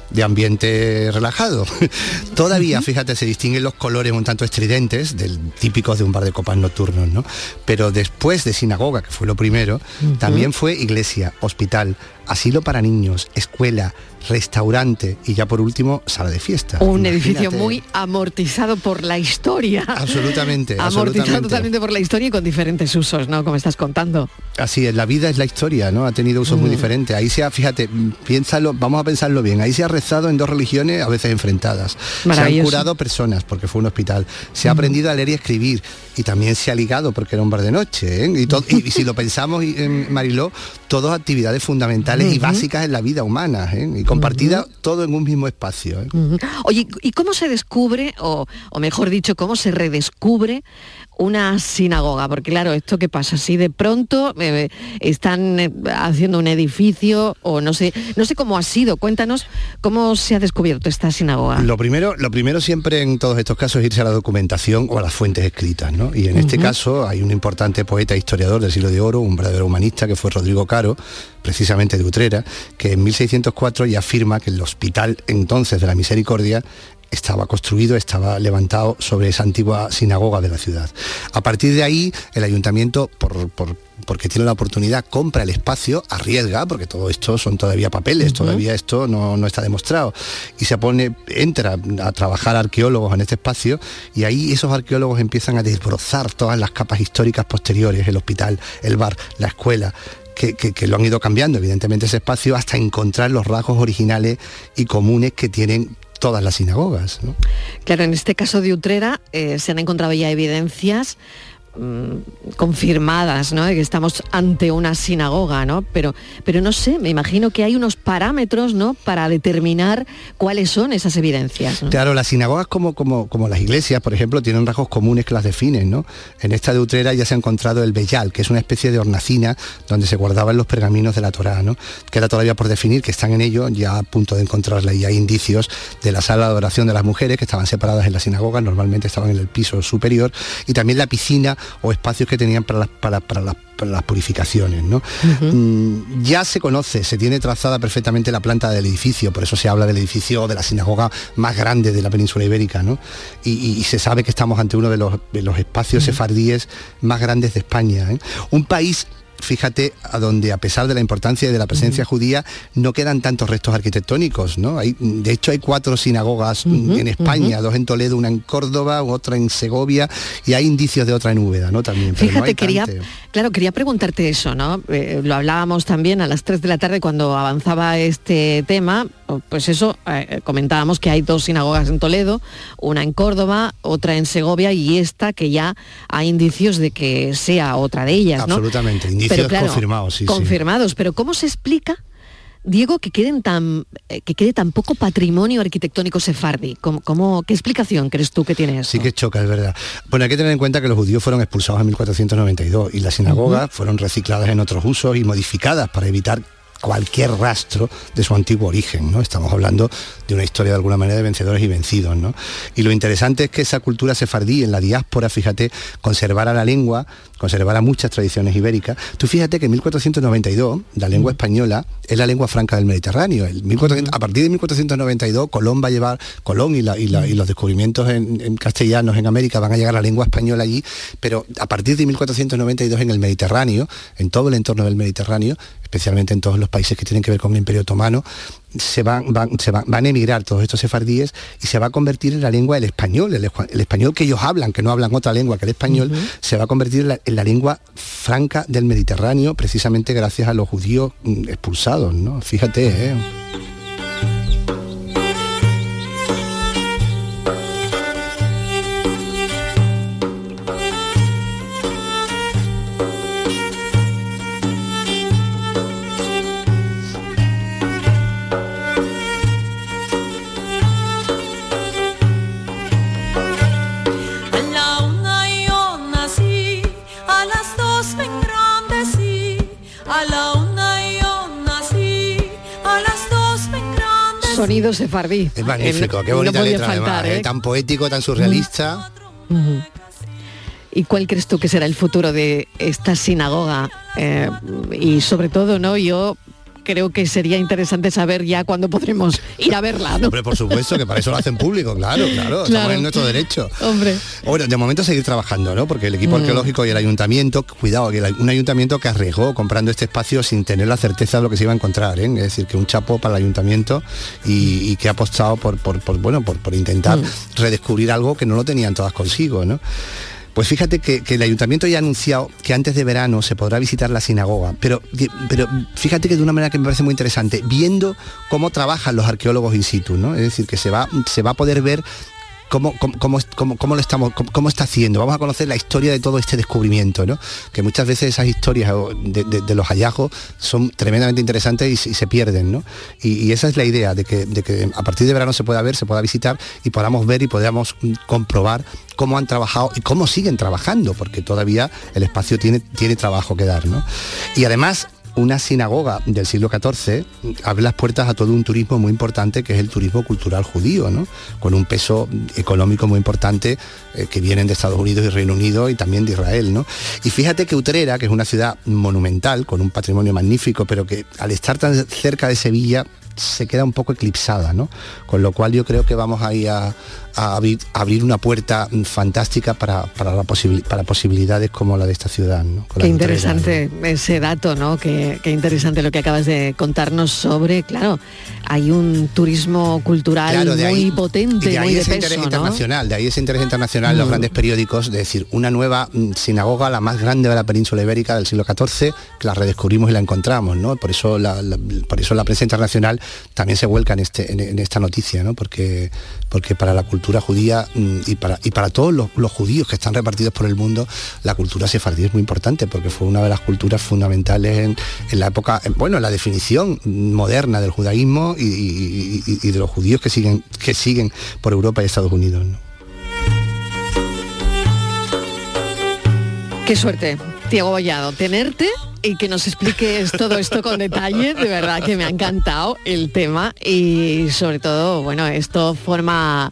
de ambiente relajado. Todavía, fíjate, se distinguen los colores un tanto estridentes, del, típicos de un bar de copas nocturnos, ¿no? Pero después de sinagoga, que fue lo primero, también fue iglesia, hospital, asilo para niños, escuela, restaurante y ya por último sala de fiesta. Un edificio muy amortizado por la historia. Absolutamente, Amortizado absolutamente. totalmente por la historia y con diferentes usos, ¿no? Como estás contando. Así es, la vida es la historia, ¿no? Ha tenido usos muy diferentes. Ahí se ha, fíjate, piénsalo, vamos a pensarlo bien, ahí se ha rezado en dos religiones a veces enfrentadas. Se han curado personas porque fue un hospital. Se ha aprendido a leer y escribir y también se ha ligado porque era un bar de noche. ¿eh? Y, to- y- y si lo pensamos, en Mariló, todas actividades fundamentales y básicas en la vida humana ¿eh? y compartidas todo en un mismo espacio. ¿eh? Oye, ¿y cómo se descubre, o, o mejor dicho, cómo se redescubre una sinagoga? Porque claro, esto que pasa, si de pronto eh, están eh, haciendo un edificio o no sé, no sé cómo ha sido. Cuéntanos cómo se ha descubierto esta sinagoga. Lo primero, lo primero siempre en todos estos casos es irse a la documentación o a las fuentes escritas, ¿no? Y en este caso hay un importante poeta e historiador del siglo de oro, un verdadero humanista que fue Rodrigo Caro, precisamente de Utrera, que en 1604 ya afirma que el hospital entonces de la Misericordia estaba construido, estaba levantado sobre esa antigua sinagoga de la ciudad. A partir de ahí, el ayuntamiento, por, por- porque tiene la oportunidad, compra el espacio, arriesga, porque todo esto son todavía papeles, todavía esto no, no está demostrado. Y se pone, entra a trabajar arqueólogos en este espacio y ahí esos arqueólogos empiezan a desbrozar todas las capas históricas posteriores, el hospital, el bar, la escuela. Que, que- que lo han ido cambiando, evidentemente, ese espacio hasta encontrar los rasgos originales y comunes que tienen todas las sinagogas. ¿no? Claro, en este caso de Utrera eh, se han encontrado ya evidencias mm, confirmadas, ¿no? Que estamos ante una sinagoga, ¿no? Pero, pero no sé, me imagino que hay unos parámetros, ¿no? Para determinar cuáles son esas evidencias. Claro, las sinagogas como, como, como las iglesias, por ejemplo, tienen rasgos comunes que las definen, ¿no? En esta de Utrera ya se ha encontrado el Beyal, que es una especie de hornacina donde se guardaban los pergaminos de la Torá, ¿no? Queda todavía por definir que están en ello, ya a punto de encontrarla y hay indicios de la sala de adoración de las mujeres que estaban separadas en la sinagoga, normalmente estaban en el piso superior, y también la piscina o espacios que tenían para las, para, para las para las purificaciones. ¿no? Mm, ya se conoce, se tiene trazada perfectamente la planta del edificio, por eso se habla del edificio de la sinagoga más grande de la península ibérica, ¿no? y, y- y se sabe que estamos ante uno de los, de los espacios sefardíes más grandes de España. ¿eh? Un país fíjate a donde a pesar de la importancia y de la presencia judía no quedan tantos restos arquitectónicos no hay de hecho hay cuatro sinagogas mm, en España dos en Toledo una en Córdoba otra en Segovia y hay indicios de otra en Úbeda no también pero Fíjate, quería, tanto. claro, quería preguntarte eso, ¿no? Eh, lo hablábamos también a las 3 de la tarde cuando avanzaba este tema, pues eso, eh, comentábamos que hay dos sinagogas en Toledo, una en Córdoba, otra en Segovia y esta que ya hay indicios de que sea otra de ellas, ¿no? absolutamente indicios Pero claro, confirmados sí, sí. confirmados, pero ¿cómo se explica? Diego, que queden tan eh, que quede tan poco patrimonio arquitectónico sefardí. ¿Cómo, cómo- qué explicación crees tú que tiene eso? Sí que choca, es verdad. Bueno, hay que tener en cuenta que los judíos fueron expulsados en 1492 y las sinagogas fueron recicladas en otros usos y modificadas para evitar cualquier rastro de su antiguo origen, ¿no? Estamos hablando de una historia de alguna manera de vencedores y vencidos, ¿no? Y lo interesante es que esa cultura sefardí en la diáspora, fíjate, conservara la lengua, conservara muchas tradiciones ibéricas. Tú fíjate que en 1492 la lengua española es la lengua franca del Mediterráneo. El 1400 a partir de 1492 Colón va a llevar, Colón y, la- y la- y los descubrimientos en, en castellanos en América van a llegar a la lengua española allí, pero a partir de 1492 en el Mediterráneo, en todo el entorno del Mediterráneo, especialmente en todos los países que tienen que ver con el Imperio Otomano, se van, van- se van, van a emigrar todos estos sefardíes y se va a convertir en la lengua el español, el, espa- el español que ellos hablan, que no hablan otra lengua que el español, se va a convertir en la, en la lengua franca del Mediterráneo, precisamente gracias a los judíos mm, expulsados, ¿no? Fíjate, ¿eh? Sonido sefardí. Es magnífico, qué no bonita podía letra faltar, además, ¿eh? ¿eh? tan poético, tan surrealista. ¿Y cuál crees tú que será el futuro de esta sinagoga? Eh, y sobre todo, ¿no? Yo creo que sería interesante saber ya cuándo podremos ir a verla. ¿no? Hombre, por supuesto, que para eso lo hacen público, claro, claro, estamos Claro. en nuestro derecho. Hombre. Bueno, de momento seguir trabajando, ¿no? Porque el equipo Mm. arqueológico y el ayuntamiento, cuidado, que un ayuntamiento que arriesgó comprando este espacio sin tener la certeza de lo que se iba a encontrar, ¿eh? Es decir, que un chapo para el ayuntamiento y, y que ha apostado por, por, por, bueno, por, por intentar Mm. redescubrir algo que no lo tenían todas consigo, ¿no? Pues fíjate que, el ayuntamiento ya ha anunciado que antes de verano se podrá visitar la sinagoga, pero, pero fíjate que de una manera que me parece muy interesante, viendo cómo trabajan los arqueólogos in situ, ¿no? Es decir, que se va, se va a poder ver cómo, cómo, cómo, cómo- lo estamos, cómo, está haciendo. Vamos a conocer la historia de todo este descubrimiento, ¿no? Que muchas veces esas historias de, de- los hallazgos son tremendamente interesantes y, se- pierden, ¿no? Y, y esa es la idea, de que, de que a partir de verano se pueda ver, se pueda visitar y podamos ver y podamos mm, comprobar cómo han trabajado y cómo siguen trabajando, porque todavía el espacio tiene, tiene trabajo que dar, ¿no? Y además una sinagoga del siglo XIV abre las puertas a todo un turismo muy importante que es el turismo cultural judío, ¿no? con un peso económico muy importante eh, que vienen de Estados Unidos y Reino Unido y también de Israel. ¿no? Y fíjate que Utrera, que es una ciudad monumental, con un patrimonio magnífico, pero que al estar tan cerca de Sevilla se queda un poco eclipsada, ¿no? Con lo cual yo creo que vamos ahí a, a abrir, una puerta fantástica para, para, la posibil- para posibilidades como la de esta ciudad. ¿no? Qué interesante ese dato, ¿no? Qué, qué interesante lo que acabas de contarnos sobre, claro, hay un turismo cultural Claro, de muy ahí- potente de ahí muy de ese interés internacional, de ahí ese interés internacional en los Mm. grandes periódicos, de decir, una nueva mm, sinagoga, la más grande de la península ibérica del siglo XIV, que la redescubrimos y la encontramos, ¿no? Por eso la, la- por eso la prensa internacional también se vuelca en, este, en, en esta noticia, ¿no? Porque, porque para la cultura judía mm, y para, y para todos los, judíos que están repartidos por el mundo, la cultura sefardí es muy importante, porque fue una de las culturas fundamentales en, la época, en- bueno, en la definición moderna del judaísmo y, de los judíos que siguen, que siguen por Europa y Estados Unidos. Qué suerte, Diego Bollado, tenerte y que nos expliques todo esto con detalle. De verdad que me ha encantado el tema y sobre todo, bueno, esto forma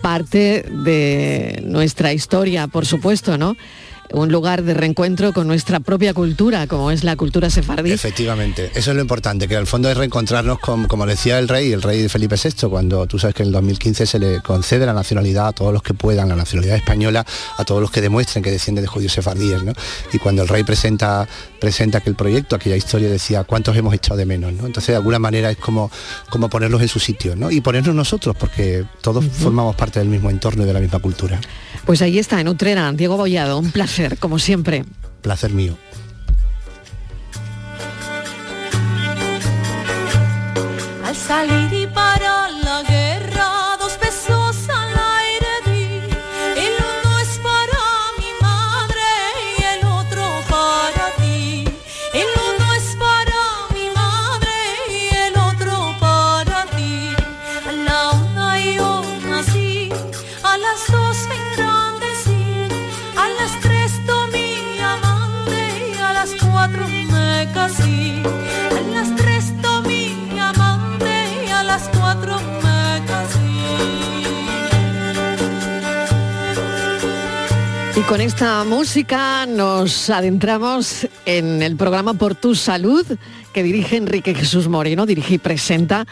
parte de nuestra historia, por supuesto, ¿no? Un lugar de reencuentro con nuestra propia cultura, como es la cultura sefardí. Efectivamente, eso es lo importante, que al fondo es reencontrarnos con, como decía el rey, el rey Felipe VI, cuando tú sabes que en el 2015 se le concede la nacionalidad a todos los que puedan, la nacionalidad española, a todos los que demuestren que descienden de judíos sefardíes, ¿no? Y cuando el rey presenta, presenta aquel proyecto, aquella historia, decía, ¿cuántos hemos echado de menos? ¿no? Entonces, de alguna manera es como, como ponerlos en su sitio, ¿no? Y ponernos nosotros, porque todos formamos parte del mismo entorno y de la misma cultura. Pues ahí está, en Utrera, Diego Bollado, un placer, como siempre. Placer mío. Al salir y Y con esta música nos adentramos en el programa Por tu Salud que dirige Enrique Jesús Moreno, dirige y presenta.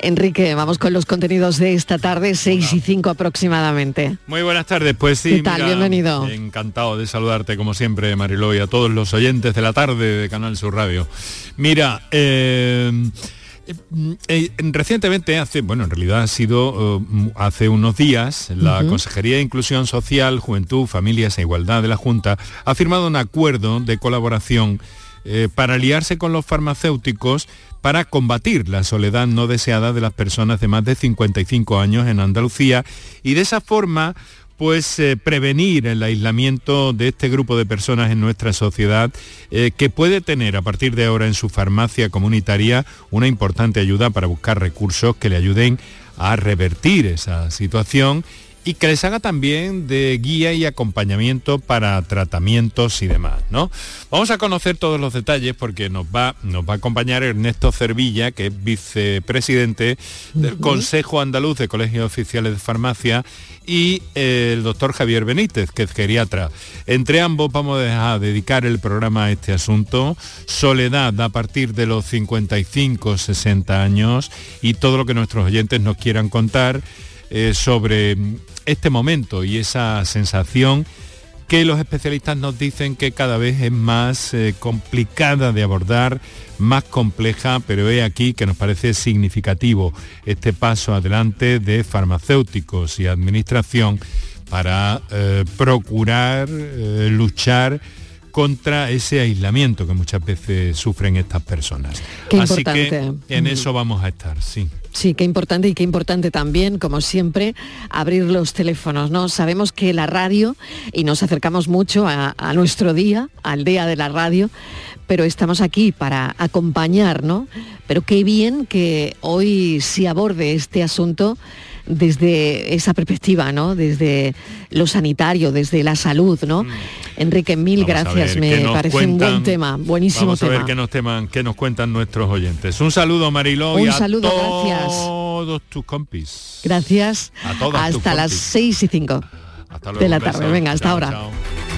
Enrique, vamos con los contenidos de esta tarde, 6 y 5 aproximadamente. Muy buenas tardes, pues sí. ¿Qué tal? Bienvenido. Encantado de saludarte como siempre, Mariló, y a todos los oyentes de la tarde de Canal Sur Radio. Mira, eh, eh, eh, recientemente, hace, bueno, en realidad ha sido eh, hace unos días, la. Consejería de Inclusión Social, Juventud, Familias e Igualdad de la Junta ha firmado un acuerdo de colaboración eh, para aliarse con los farmacéuticos para combatir la soledad no deseada de las personas de más de 55 años en Andalucía y de esa forma pues eh, prevenir el aislamiento de este grupo de personas en nuestra sociedad eh, que puede tener a partir de ahora en su farmacia comunitaria una importante ayuda para buscar recursos que le ayuden a revertir esa situación y que les haga también de guía y acompañamiento para tratamientos y demás, ¿no? Vamos a conocer todos los detalles porque nos va, nos va a acompañar Ernesto Cervilla, que es vicepresidente del Consejo Andaluz de Colegios Oficiales de Farmacia y eh, el doctor Javier Benítez, que es geriatra. Entre ambos vamos a dedicar el programa a este asunto. Soledad a partir de los 55, 60 años y todo lo que nuestros oyentes nos quieran contar eh, sobre este momento y esa sensación que los especialistas nos dicen que cada vez es más eh, complicada de abordar, más compleja, pero he aquí que nos parece significativo este paso adelante de farmacéuticos y administración para eh, procurar luchar contra ese aislamiento que muchas veces sufren estas personas. Qué Así importante. que en eso vamos a estar, sí. Sí, qué importante y qué importante también, como siempre, abrir los teléfonos, ¿no? Sabemos que la radio, y nos acercamos mucho a, a nuestro día, al día de la radio, pero estamos aquí para acompañar, ¿no? Pero qué bien que hoy se aborde este asunto desde esa perspectiva, ¿no? Desde lo sanitario, desde la salud, ¿no? Enrique, mil Mm. Vamos a gracias, me parece un buen tema, buenísimo Vamos a tema. ver qué nos, teman- qué nos cuentan nuestros oyentes. Un saludo, Mariló, y Un a saludo, gracias. todos tus compis. Gracias. A todas tus hasta las compis. 6 y 5 Hasta luego, de la tarde. Venga, hasta Chao, ahora. chao.